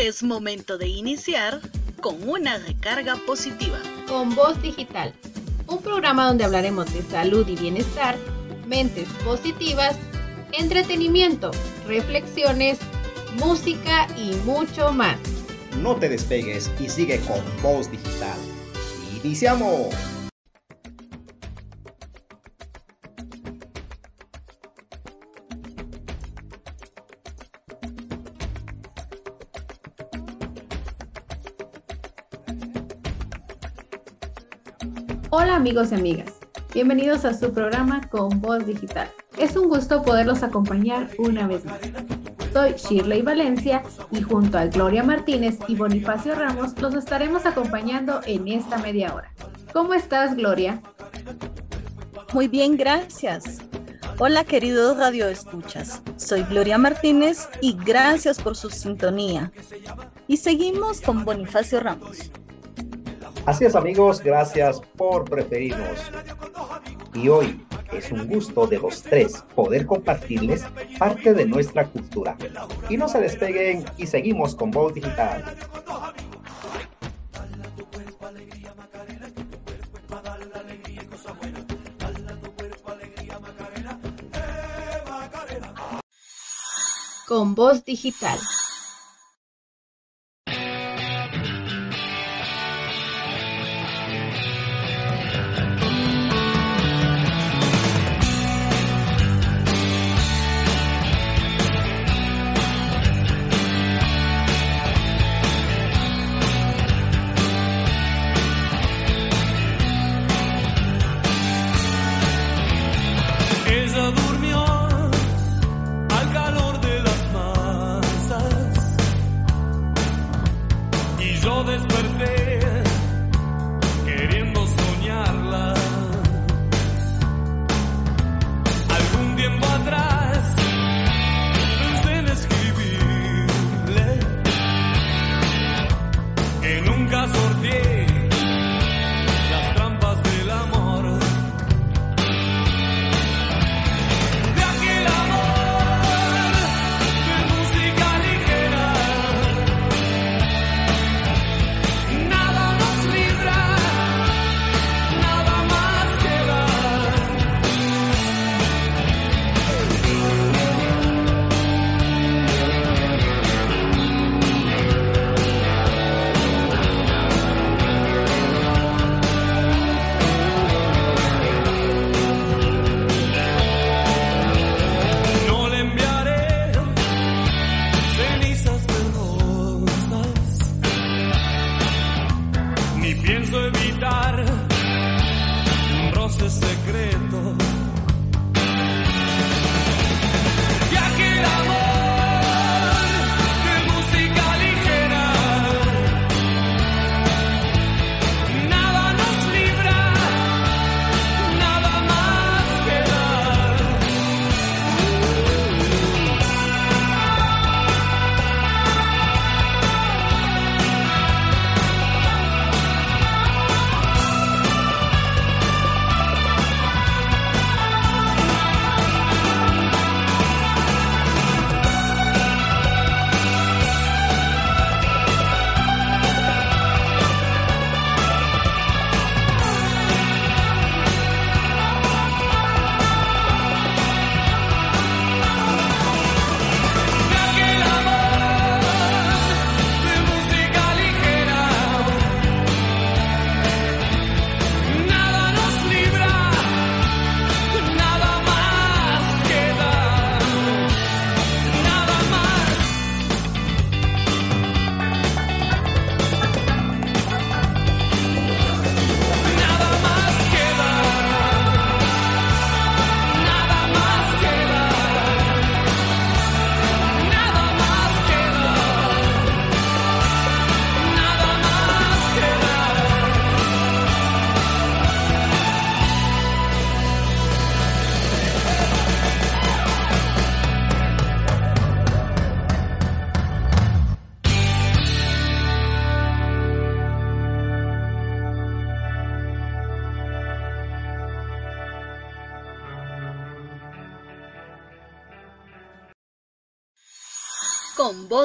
Es momento de iniciar con una recarga positiva. Con Voz Digital, un programa donde hablaremos de salud y bienestar, mentes positivas, entretenimiento, reflexiones, música y mucho más. No te despegues y sigue con Voz Digital. ¡Iniciamos! Amigos y amigas, bienvenidos a su programa con Voz Digital. Es un gusto poderlos acompañar una vez más. Soy Shirley Valencia y junto a Gloria Martínez y Bonifacio Ramos los estaremos acompañando en esta media hora. ¿Cómo estás, Gloria? Muy bien, gracias. Hola queridos radioescuchas, soy Gloria Martínez y gracias por su sintonía. Y seguimos con Bonifacio Ramos. Así es amigos, gracias por preferirnos. Y hoy es un gusto de los tres poder compartirles parte de nuestra cultura. Y no se despeguen y seguimos con Voz Digital. Con Voz Digital.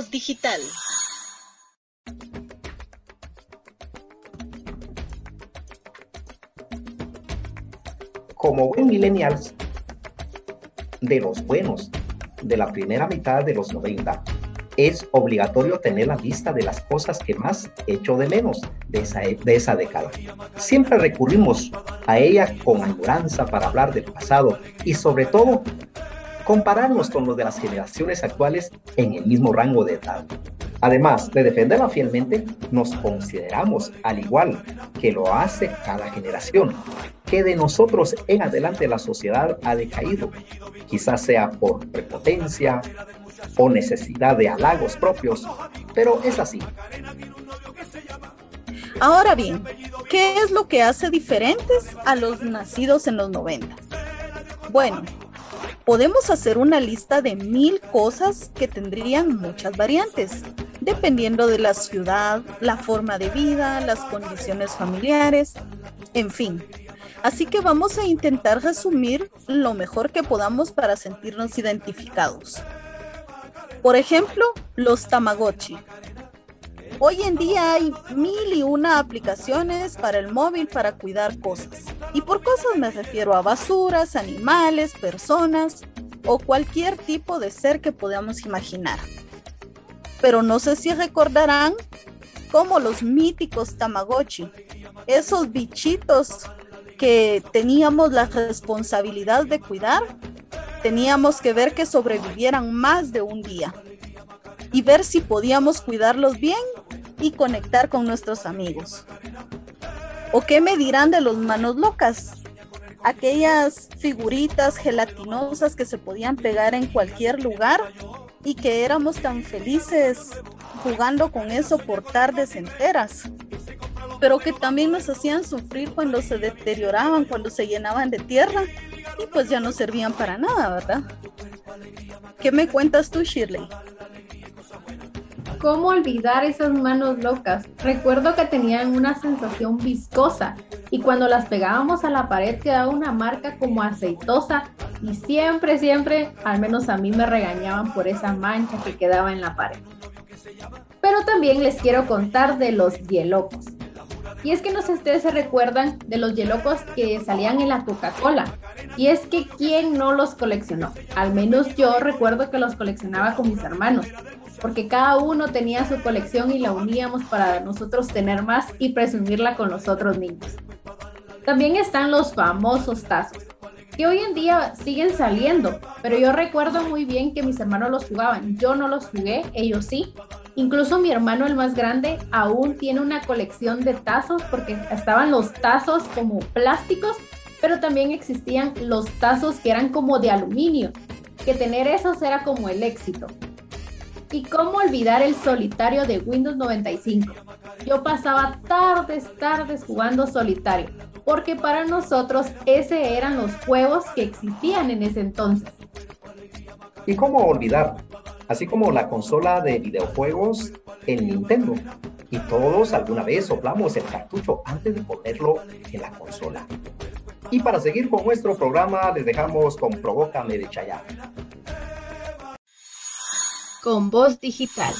digital. Como buen millennials, de los buenos, de la primera mitad de los 90, es obligatorio tener la lista de las cosas que más echo de menos de esa, e, de esa década. Siempre recurrimos a ella con añoranza para hablar del pasado y sobre todo compararnos con los de las generaciones actuales en el mismo rango de edad. Además de defenderla fielmente, nos consideramos, al igual que lo hace cada generación, que de nosotros en adelante la sociedad ha decaído, quizás sea por prepotencia o necesidad de halagos propios, pero es así. Ahora bien, ¿qué es lo que hace diferentes a los nacidos en los 90? Bueno, podemos hacer una lista de mil cosas que tendrían muchas variantes, dependiendo de la ciudad, la forma de vida, las condiciones familiares, en fin. Así que vamos a intentar resumir lo mejor que podamos para sentirnos identificados. Por ejemplo, los Tamagotchi. Hoy en día hay mil y una aplicaciones para el móvil para cuidar cosas. Y por cosas me refiero a basuras, animales, personas o cualquier tipo de ser que podamos imaginar. Pero no sé si recordarán como los míticos Tamagotchi, esos bichitos que teníamos la responsabilidad de cuidar, teníamos que ver que sobrevivieran más de un día y ver si podíamos cuidarlos bien y conectar con nuestros amigos. ¿O qué me dirán de los manos locas? Aquellas figuritas gelatinosas que se podían pegar en cualquier lugar y que éramos tan felices jugando con eso por tardes enteras, pero que también nos hacían sufrir cuando se deterioraban, cuando se llenaban de tierra y pues ya no servían para nada, ¿verdad? ¿Qué me cuentas tú, Shirley? ¿Cómo olvidar esas manos locas? Recuerdo que tenían una sensación viscosa y cuando las pegábamos a la pared quedaba una marca como aceitosa y siempre, siempre, al menos a mí me regañaban por esa mancha que quedaba en la pared. Pero también les quiero contar de los hielocos. Y es que no sé si ustedes se recuerdan de los hielocos que salían en la Coca-Cola. Y es que ¿quién no los coleccionó? Al menos yo recuerdo que los coleccionaba con mis hermanos porque cada uno tenía su colección y la uníamos para nosotros tener más y presumirla con los otros niños. También están los famosos tazos, que hoy en día siguen saliendo, pero yo recuerdo muy bien que mis hermanos los jugaban. Yo no los jugué, ellos sí. Incluso mi hermano, el más grande, aún tiene una colección de tazos porque estaban los tazos como plásticos, pero también existían los tazos que eran como de aluminio, que tener esos era como el éxito. ¿Y cómo olvidar el solitario de Windows 95? Yo pasaba tardes, tardes jugando solitario, porque para nosotros ese eran los juegos que existían en ese entonces. ¿Y cómo olvidar? Así como la consola de videojuegos en Nintendo. Y todos alguna vez soplamos el cartucho antes de ponerlo en la consola. Y para seguir con nuestro programa, les dejamos con Provócame de Chayanne. Con voz digital.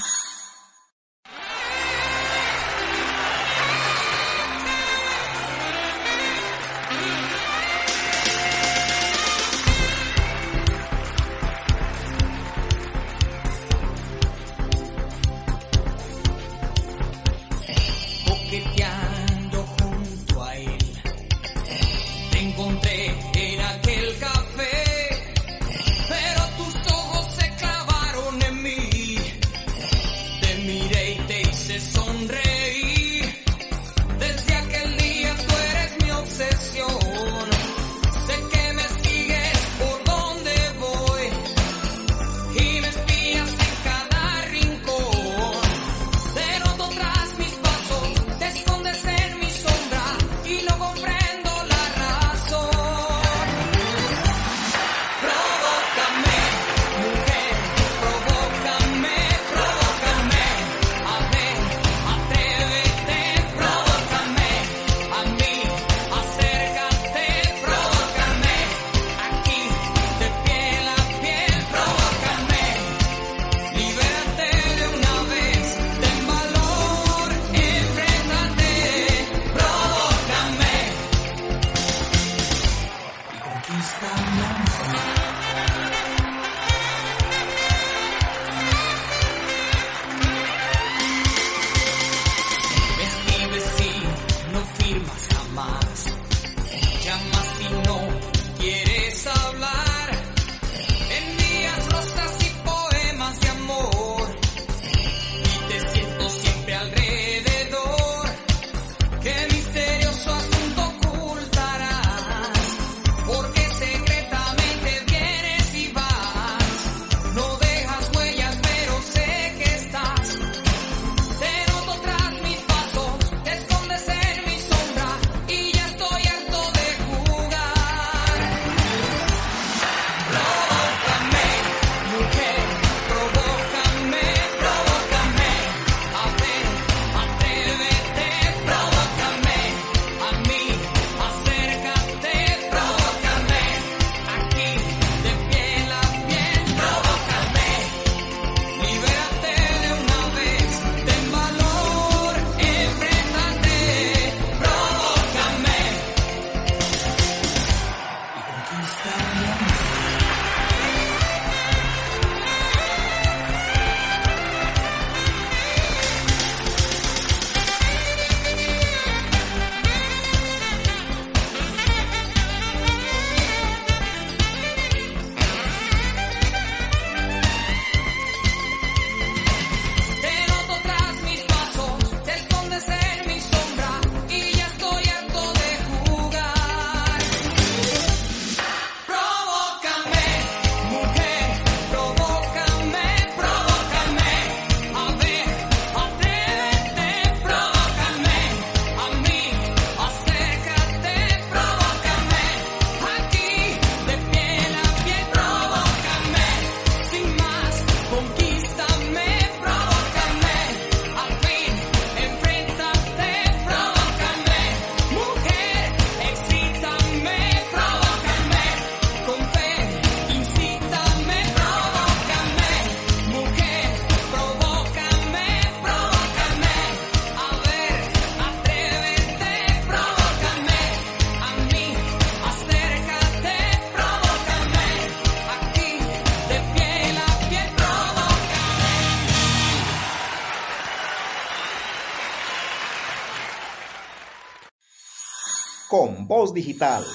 Digital.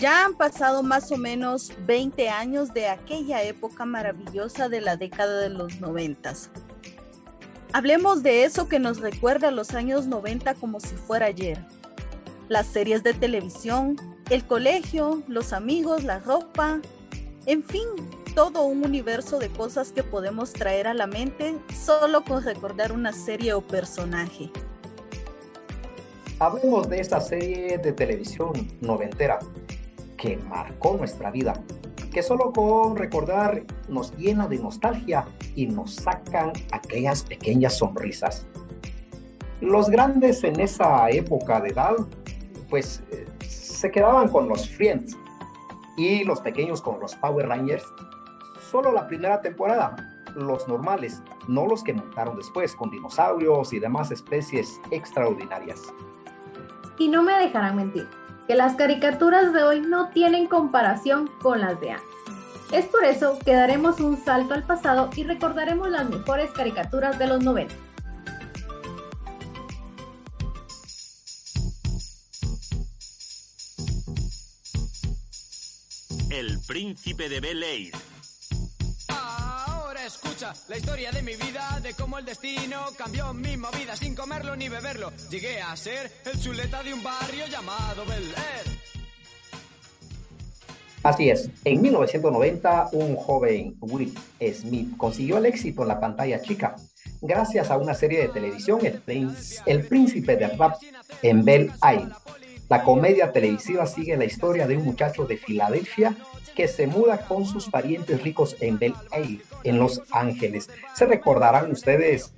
Ya han pasado más o menos 20 años de aquella época maravillosa de la década de los noventas. Hablemos de eso que nos recuerda a los años 90 como si fuera ayer. Las series de televisión, el colegio, los amigos, la ropa, en fin, todo un universo de cosas que podemos traer a la mente solo con recordar una serie o personaje. Hablemos de esta serie de televisión noventera que marcó nuestra vida, que solo con recordar nos llena de nostalgia y nos sacan aquellas pequeñas sonrisas. Los grandes en esa época de edad, pues eh, se quedaban con los Friends, y los pequeños con los Power Rangers, solo la primera temporada, los normales, no los que montaron después con dinosaurios y demás especies extraordinarias. Y no me dejarán mentir, que las caricaturas de hoy no tienen comparación con las de antes. Es por eso que daremos un salto al pasado y recordaremos las mejores caricaturas de los 90. El príncipe de Bel Air. Ahora escucha la historia de mi vida, de cómo el destino cambió mi movida sin comerlo ni beberlo. Llegué a ser el chuleta de un barrio llamado Bel Air. Así es, en 1990 un joven Will Smith consiguió el éxito en la pantalla chica gracias a una serie de televisión, El, el Príncipe de Rap en Bel Air la comedia televisiva sigue la historia de un muchacho de Filadelfia que se muda con sus parientes ricos en Bel Air, en Los Ángeles. Se recordarán ustedes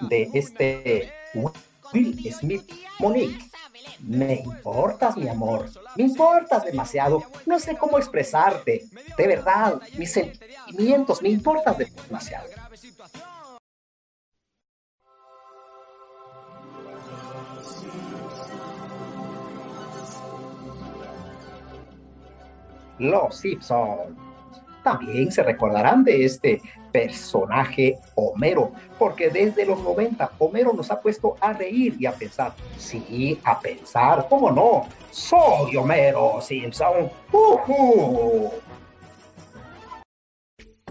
de este Will Smith Monique. Me importas, mi amor. Me importas demasiado. No sé cómo expresarte. De verdad, mis sentimientos me importas demasiado. Los Simpson. También se recordarán de este personaje Homero, porque desde los 90 Homero nos ha puesto a reír y a pensar. Sí, a pensar, ¿cómo no? Soy Homero Simpson.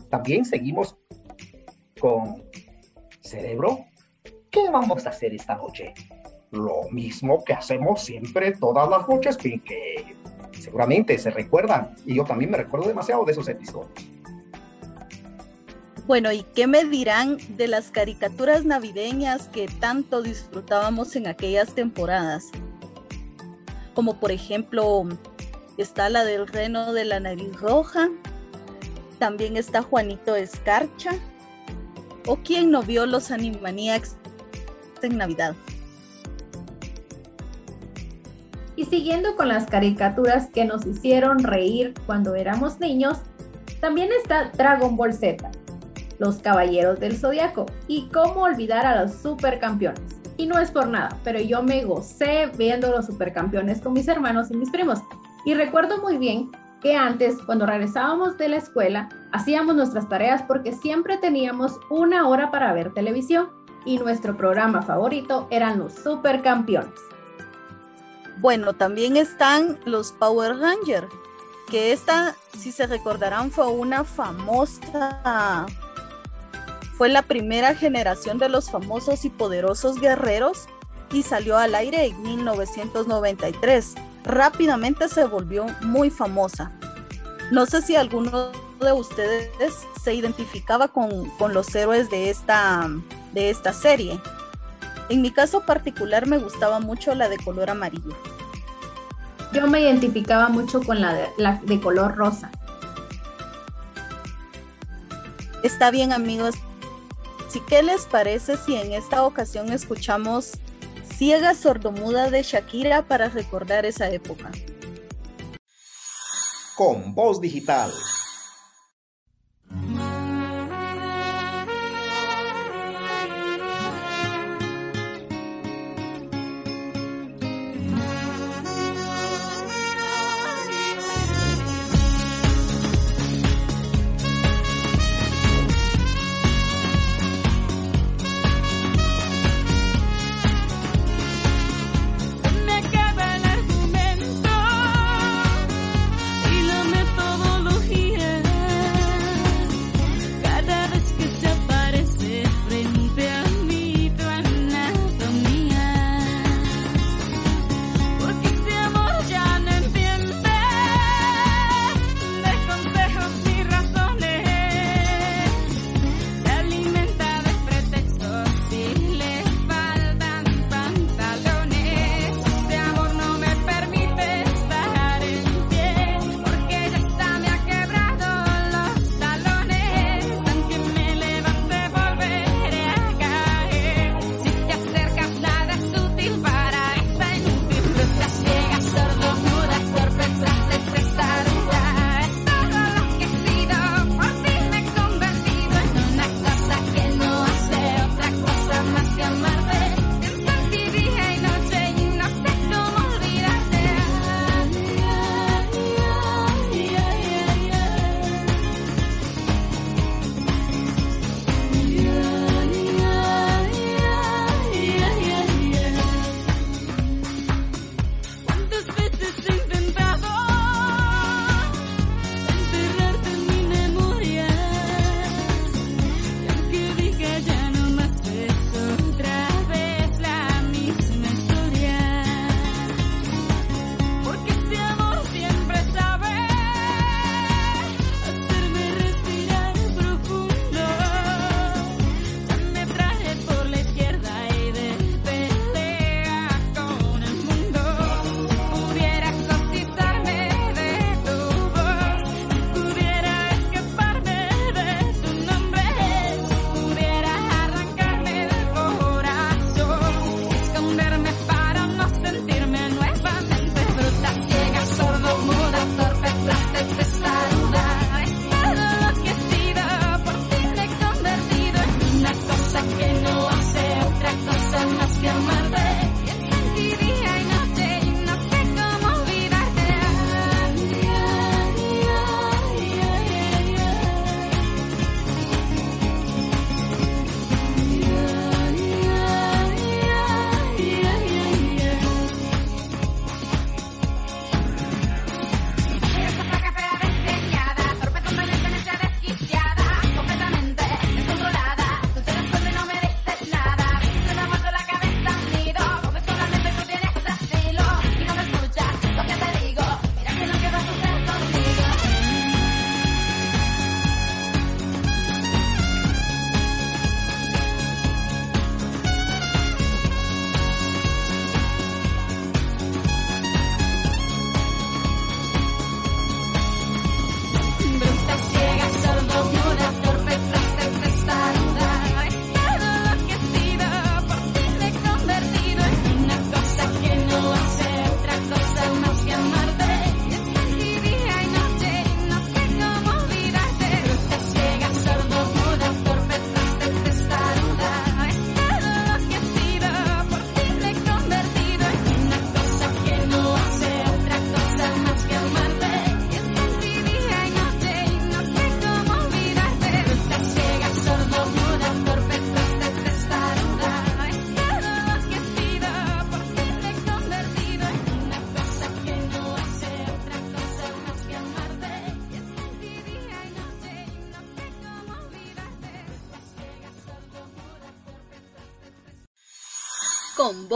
También seguimos con Cerebro. ¿Qué vamos a hacer esta noche? Lo mismo que hacemos siempre todas las noches, Pinky. Seguramente se recuerdan, y yo también me recuerdo demasiado de esos episodios. Bueno, ¿y qué me dirán de las caricaturas navideñas que tanto disfrutábamos en aquellas temporadas? Como por ejemplo, está la del reno de la nariz roja, también está Juanito Escarcha, o quién no vio los Animaniacs en Navidad. Y siguiendo con las caricaturas que nos hicieron reír cuando éramos niños, también está Dragon Ball Z, los Caballeros del Zodiaco y cómo olvidar a los supercampeones. Y no es por nada, pero yo me gocé viendo los supercampeones con mis hermanos y mis primos. Y recuerdo muy bien que antes, cuando regresábamos de la escuela, hacíamos nuestras tareas porque siempre teníamos una hora para ver televisión y nuestro programa favorito eran los supercampeones. Bueno, también están los Power Rangers, que esta, si se recordarán, fue una famosa, fue la primera generación de los famosos y poderosos guerreros y salió al aire en 1993. Rápidamente se volvió muy famosa. No sé si alguno de ustedes se identificaba con, con los héroes de esta, de esta serie. En mi caso particular me gustaba mucho la de color amarillo. Yo me identificaba mucho con la de, la de color rosa. Está bien amigos. ¿Sí qué les parece si en esta ocasión escuchamos Ciega Sordomuda de Shakira para recordar esa época? Con voz digital.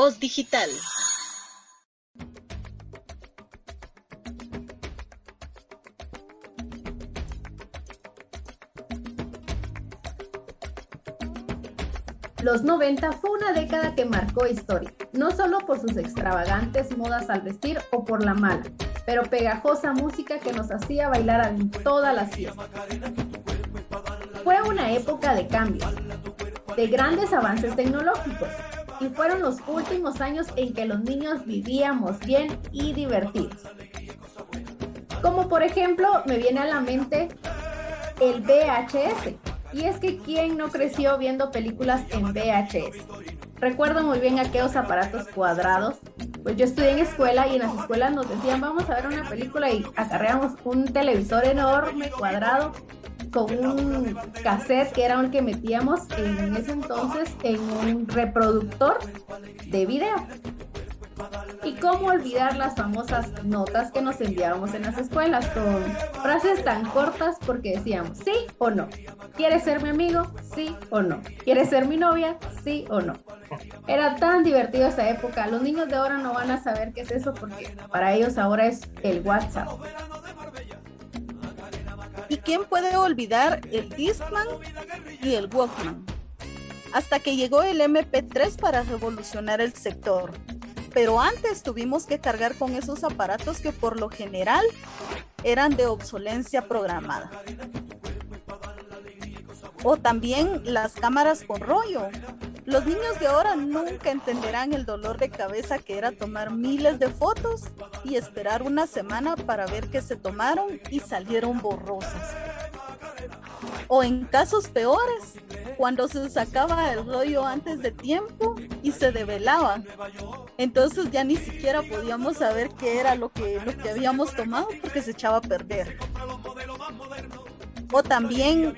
Voz digital. Los 90 fue una década que marcó historia, no solo por sus extravagantes modas al vestir o por la mala, pero pegajosa música que nos hacía bailar en todas las fiestas. Fue una época de cambios, de grandes avances tecnológicos, y fueron los últimos años en que los niños vivíamos bien y divertidos. Como por ejemplo, me viene a la mente el VHS, y es que ¿quién no creció viendo películas en VHS? Recuerdo muy bien aquellos aparatos cuadrados. Pues yo estudié en escuela y en las escuelas nos decían vamos a ver una película y acarreamos un televisor enorme, cuadrado, con un cassette que era el que metíamos en ese entonces en un reproductor de video. Y cómo olvidar las famosas notas que nos enviábamos en las escuelas con frases tan cortas porque decíamos sí o no. ¿Quieres ser mi amigo? Sí o no. ¿Quieres ser mi novia? Sí o no. Era tan divertido esa época. Los niños de ahora no van a saber qué es eso porque para ellos ahora es el WhatsApp. ¿Y quién puede olvidar el Discman y el Walkman? Hasta que llegó el MP3 para revolucionar el sector pero antes tuvimos que cargar con esos aparatos que por lo general eran de obsolencia programada. O también las cámaras con rollo. Los niños de ahora nunca entenderán el dolor de cabeza que era tomar miles de fotos y esperar una semana para ver que se tomaron y salieron borrosas. O en casos peores, cuando se sacaba el rollo antes de tiempo y se develaba. Entonces ya ni siquiera podíamos saber qué era lo que, lo que habíamos tomado porque se echaba a perder. O también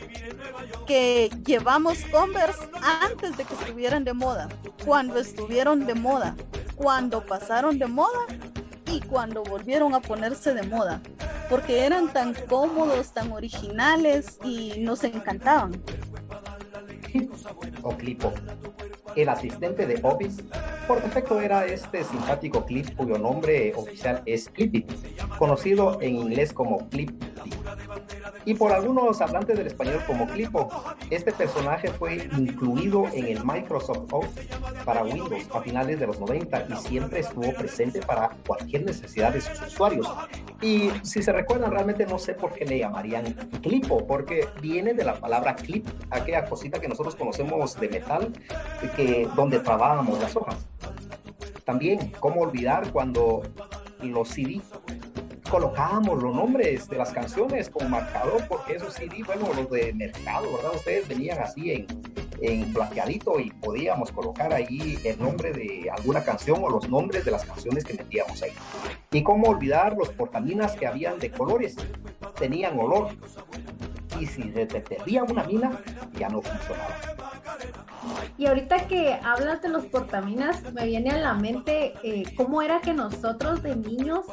que llevamos Converse antes de que estuvieran de moda, cuando estuvieron de moda, cuando pasaron de moda y cuando volvieron a ponerse de moda, porque eran tan cómodos, tan originales y nos encantaban o Clipo. El asistente de Office por defecto era este simpático Clip cuyo nombre oficial es Clippy, conocido en inglés como Clippy. Y por algunos hablantes del español como Clipo, este personaje fue incluido en el Microsoft Office para Windows a finales de los 90 y siempre estuvo presente para cualquier necesidad de sus usuarios. Y si se recuerdan, realmente no sé por qué le llamarían Clipo, porque viene de la palabra clip, aquella cosita que nosotros conocemos de metal, que, donde trabábamos las hojas. También, ¿cómo olvidar cuando los CD colocábamos los nombres de las canciones como marcador, porque esos CD, bueno, los de mercado, ¿verdad? Ustedes venían así en, en plateadito y podíamos colocar ahí el nombre de alguna canción o los nombres de las canciones que metíamos ahí. Y cómo olvidar los portaminas que habían de colores, tenían olor. Y si se te perdía una mina, ya no funcionaba. Y ahorita que hablas de los portaminas, me viene a la mente eh, cómo era que nosotros de niños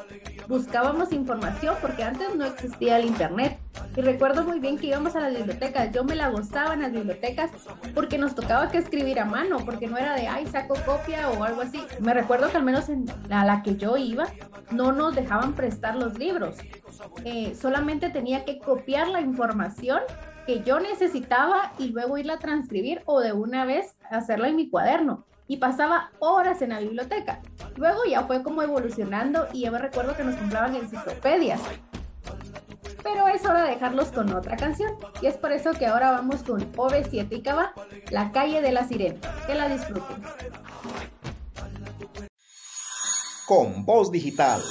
buscábamos información, porque antes no existía el internet. Y recuerdo muy bien que íbamos a las bibliotecas. Yo me la gozaba en las bibliotecas porque nos tocaba que escribir a mano, porque no era de, ay, saco copia o algo así. Me recuerdo que al menos en a la que yo iba, no nos dejaban prestar los libros. Eh, solamente tenía que copiar la información que yo necesitaba y luego irla a transcribir o de una vez hacerla en mi cuaderno. Y pasaba horas en la biblioteca. Luego ya fue como evolucionando y yo me recuerdo que nos compraban enciclopedias. Pero es hora de dejarlos con otra canción. Y es por eso que ahora vamos con OV7 y Cava, La calle de la sirena. Que la disfruten. Con voz digital.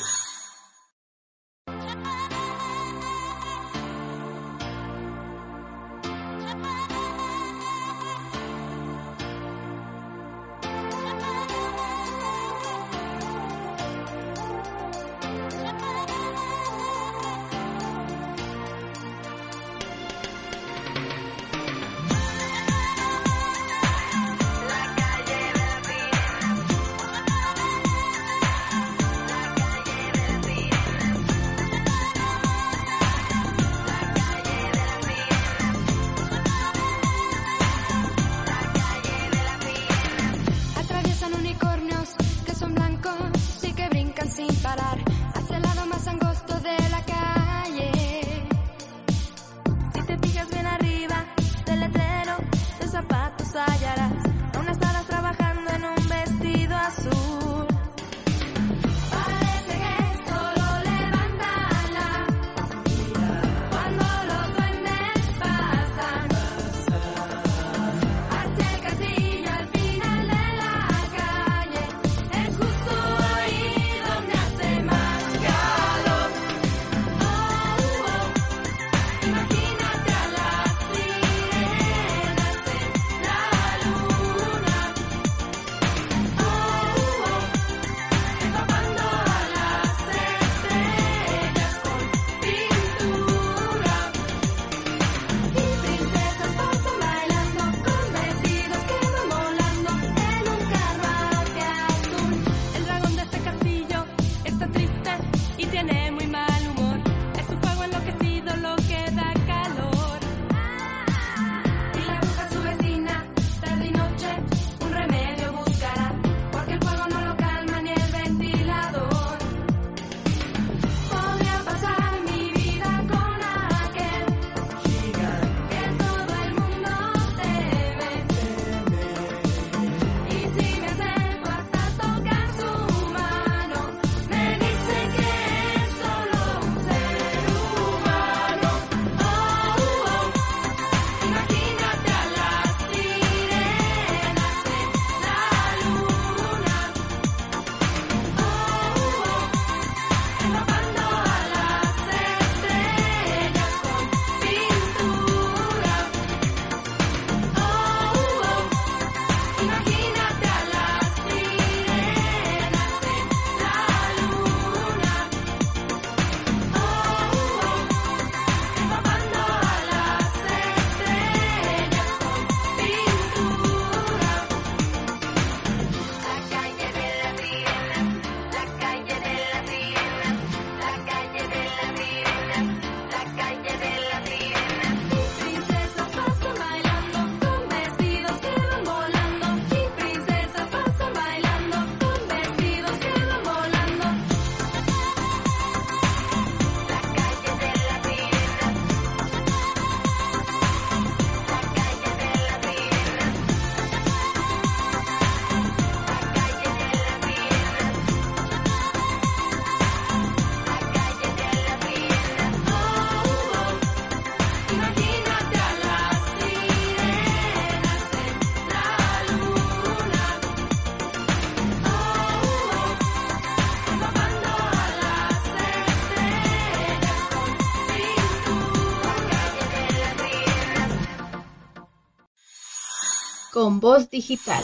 Con voz digital.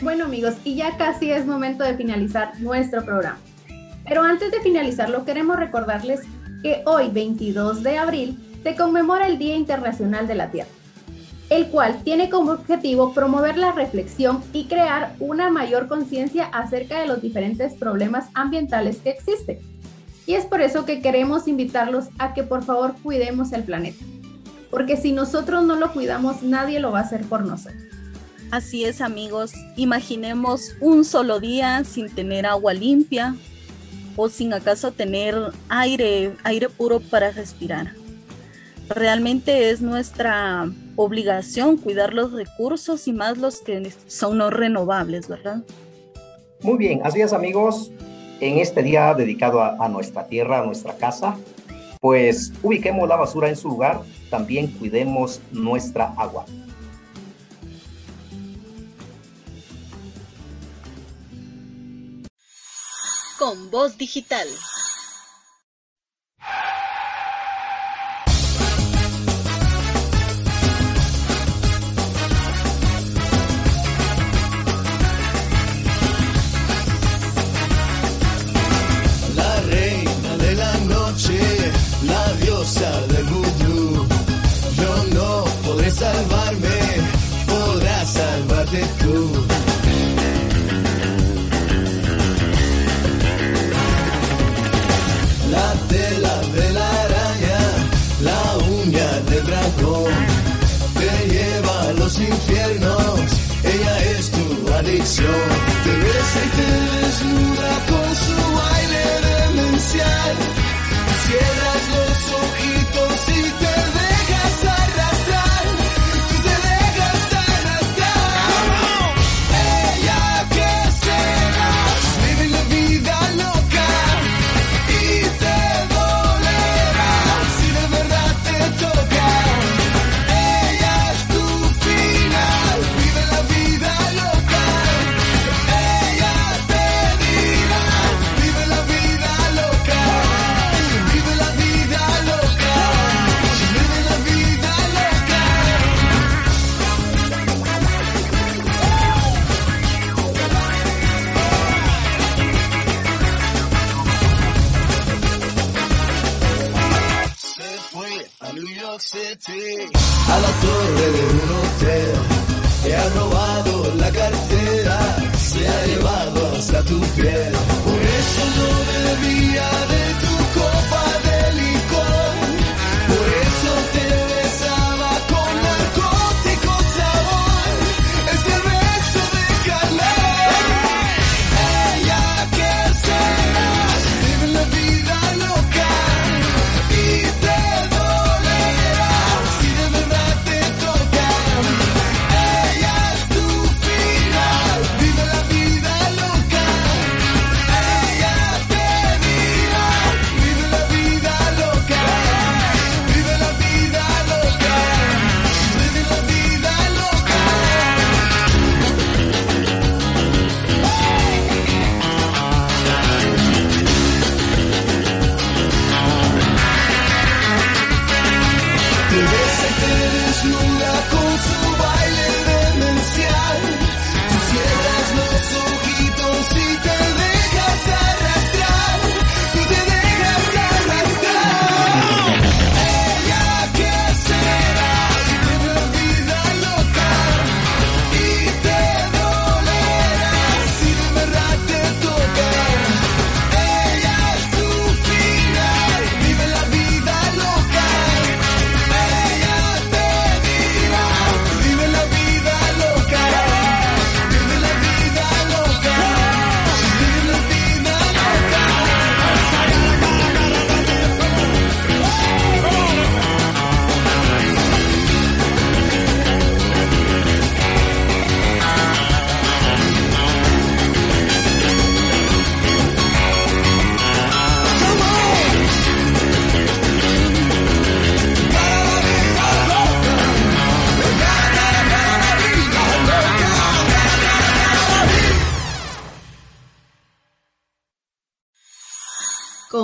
Bueno amigos, y ya casi es momento de finalizar nuestro programa. Pero antes de finalizarlo, queremos recordarles que hoy, 22 de abril, se conmemora el Día Internacional de la Tierra, el cual tiene como objetivo promover la reflexión y crear una mayor conciencia acerca de los diferentes problemas ambientales que existen. Y es por eso que queremos invitarlos a que por favor cuidemos el planeta porque si nosotros no lo cuidamos, nadie lo va a hacer por nosotros. Así es, amigos. Imaginemos un solo día sin tener agua limpia o sin acaso tener aire, aire puro para respirar. Realmente es nuestra obligación cuidar los recursos y más los que son no renovables, ¿verdad? Muy bien, así es amigos. En este día dedicado a, a nuestra tierra, a nuestra casa, pues ubiquemos la basura en su lugar, también cuidemos nuestra agua. Con voz digital.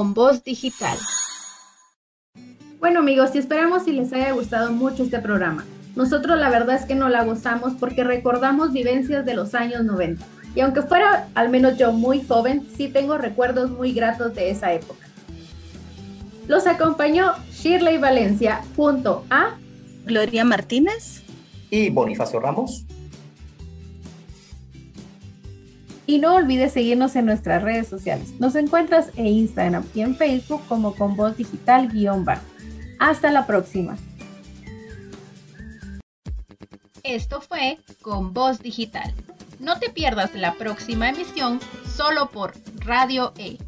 Con voz digital. Bueno amigos, y esperamos si les haya gustado mucho este programa. Nosotros la verdad es que no la gozamos porque recordamos vivencias de los años 90. Y aunque fuera al menos yo muy joven, sí tengo recuerdos muy gratos de esa época. Los acompañó Shirley Valencia junto a Gloria Martínez y Bonifacio Ramos. Y no olvides seguirnos en nuestras redes sociales. Nos encuentras en Instagram y en Facebook como con voz digital guion bajo. Hasta la próxima. Esto fue Con Voz Digital. No te pierdas la próxima emisión solo por Radio E